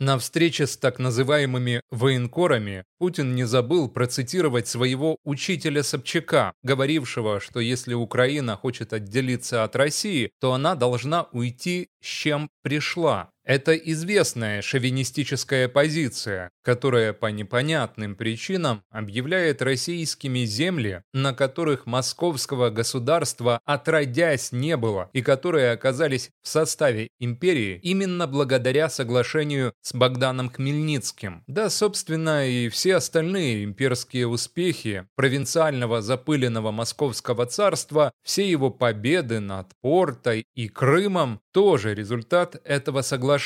На встрече с так называемыми военкорами Путин не забыл процитировать своего учителя Собчака, говорившего, что если Украина хочет отделиться от России, то она должна уйти с чем пришла. Это известная шовинистическая позиция, которая по непонятным причинам объявляет российскими земли, на которых московского государства отродясь не было и которые оказались в составе империи именно благодаря соглашению с Богданом Хмельницким. Да, собственно, и все остальные имперские успехи провинциального запыленного московского царства, все его победы над Портой и Крымом тоже результат этого соглашения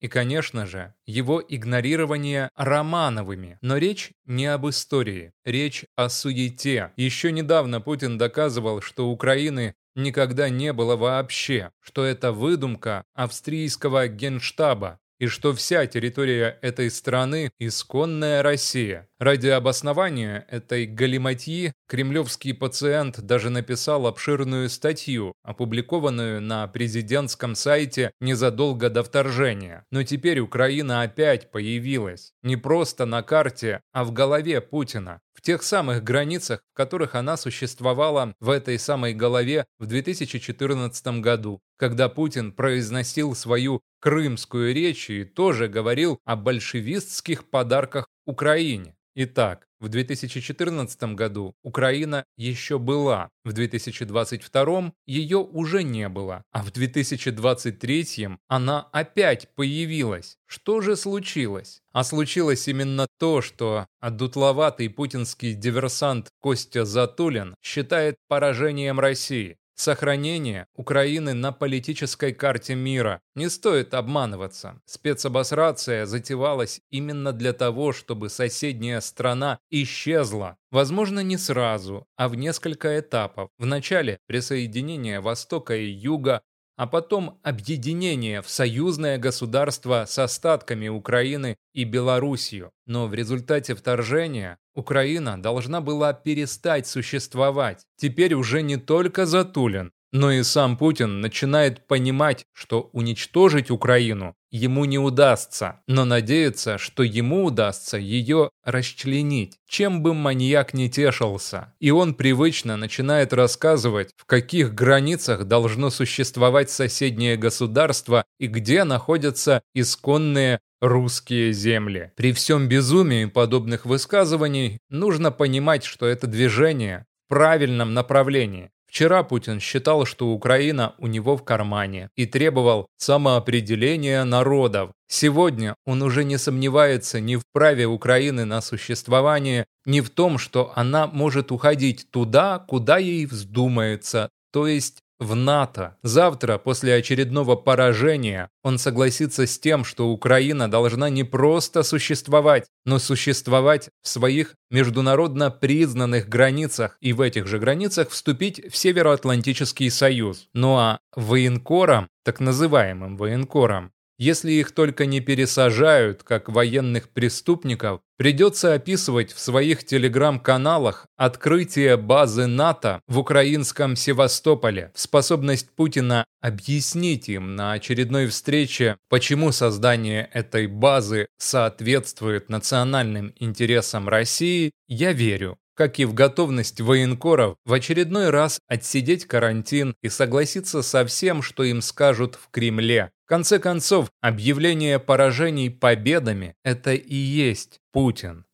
и, конечно же, его игнорирование Романовыми. Но речь не об истории, речь о суете. Еще недавно Путин доказывал, что Украины никогда не было вообще, что это выдумка австрийского генштаба, и что вся территория этой страны – исконная Россия. Ради обоснования этой галиматьи кремлевский пациент даже написал обширную статью, опубликованную на президентском сайте незадолго до вторжения. Но теперь Украина опять появилась. Не просто на карте, а в голове Путина. В тех самых границах, в которых она существовала в этой самой голове в 2014 году, когда Путин произносил свою крымскую речь и тоже говорил о большевистских подарках Украине. Итак, в 2014 году Украина еще была, в 2022 ее уже не было, а в 2023 она опять появилась. Что же случилось? А случилось именно то, что одутловатый путинский диверсант Костя Затулин считает поражением России сохранение Украины на политической карте мира. Не стоит обманываться. Спецобосрация затевалась именно для того, чтобы соседняя страна исчезла. Возможно, не сразу, а в несколько этапов. Вначале присоединение Востока и Юга, а потом объединение в союзное государство с остатками Украины и Белоруссию. Но в результате вторжения Украина должна была перестать существовать. Теперь уже не только Затулин, но и сам Путин начинает понимать, что уничтожить Украину ему не удастся, но надеется, что ему удастся ее расчленить, чем бы маньяк не тешился. И он привычно начинает рассказывать, в каких границах должно существовать соседнее государство и где находятся исконные русские земли. При всем безумии подобных высказываний нужно понимать, что это движение в правильном направлении. Вчера Путин считал, что Украина у него в кармане и требовал самоопределения народов. Сегодня он уже не сомневается ни в праве Украины на существование, ни в том, что она может уходить туда, куда ей вздумается, то есть в НАТО. Завтра, после очередного поражения, он согласится с тем, что Украина должна не просто существовать, но существовать в своих международно признанных границах и в этих же границах вступить в Североатлантический союз. Ну а военкорам, так называемым военкорам, если их только не пересажают, как военных преступников, придется описывать в своих телеграм-каналах открытие базы НАТО в украинском Севастополе, способность Путина объяснить им на очередной встрече, почему создание этой базы соответствует национальным интересам России, я верю как и в готовность военкоров в очередной раз отсидеть карантин и согласиться со всем, что им скажут в Кремле. Конце концов, объявление поражений победами – это и есть Путин.